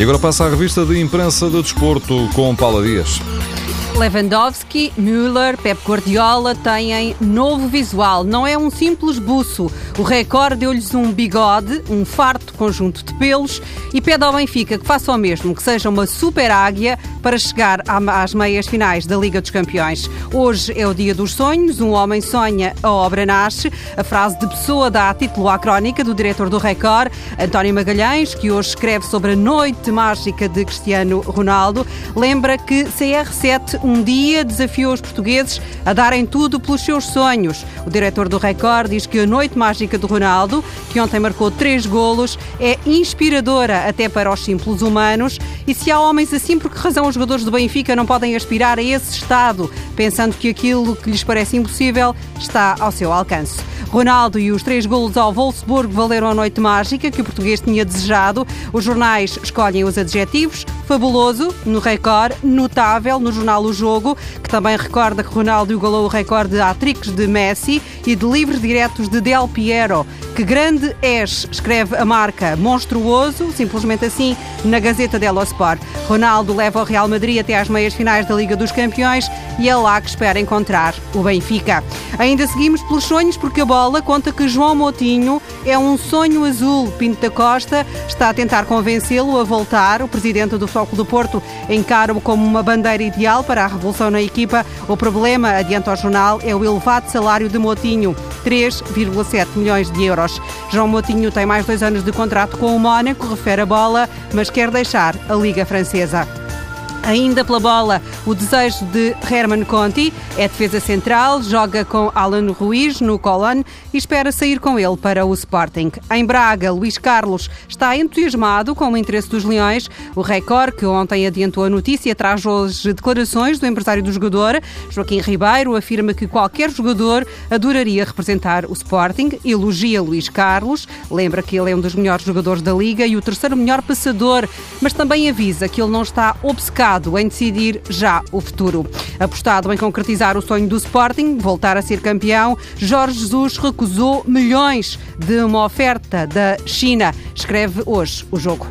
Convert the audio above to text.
E agora passa a revista de imprensa do desporto com Paula Dias. Lewandowski, Müller, Pep Guardiola têm novo visual. Não é um simples buço. O Record deu-lhes um bigode, um farto conjunto de pelos e pede ao Benfica que faça o mesmo, que seja uma super águia para chegar às meias finais da Liga dos Campeões. Hoje é o dia dos sonhos, um homem sonha, a obra nasce. A frase de pessoa dá título à crónica do diretor do Record, António Magalhães, que hoje escreve sobre a noite mágica de Cristiano Ronaldo, lembra que CR7 um dia desafiou os portugueses a darem tudo pelos seus sonhos. O diretor do Record diz que a noite mágica do Ronaldo, que ontem marcou três golos, é inspiradora até para os simples humanos. E se há homens assim, por que razão os jogadores do Benfica não podem aspirar a esse estado, pensando que aquilo que lhes parece impossível está ao seu alcance? Ronaldo e os três golos ao Wolfsburgo valeram a noite mágica que o português tinha desejado. Os jornais escolhem os adjetivos. Fabuloso, no Record, notável, no jornal O Jogo, que também recorda que Ronaldo igualou o recorde de hat de Messi e de livres diretos de Del Piero. Que grande és, escreve a marca. Monstruoso, simplesmente assim, na Gazeta dello Sport. Ronaldo leva o Real Madrid até às meias finais da Liga dos Campeões e é lá que espera encontrar o Benfica. Ainda seguimos pelos sonhos, porque a bola conta que João Moutinho é um sonho azul. Pinto da Costa está a tentar convencê-lo a voltar. O presidente do Foco do Porto encara-o como uma bandeira ideal para a revolução na equipa. O problema, adianta ao jornal, é o elevado salário de Moutinho. 3,7 milhões de euros. João Moutinho tem mais dois anos de contrato com o Mónaco, refere a bola, mas quer deixar a Liga Francesa. Ainda pela bola, o desejo de Herman Conti é defesa central, joga com Alan Ruiz no Colón e espera sair com ele para o Sporting. Em Braga, Luís Carlos está entusiasmado com o interesse dos Leões. O Record, que ontem adiantou a notícia, traz hoje declarações do empresário do jogador. Joaquim Ribeiro afirma que qualquer jogador adoraria representar o Sporting, elogia Luís Carlos, lembra que ele é um dos melhores jogadores da Liga e o terceiro melhor passador, mas também avisa que ele não está obcecado em decidir já o futuro. Apostado em concretizar o sonho do Sporting, voltar a ser campeão, Jorge Jesus recusou milhões de uma oferta da China. Escreve hoje o jogo.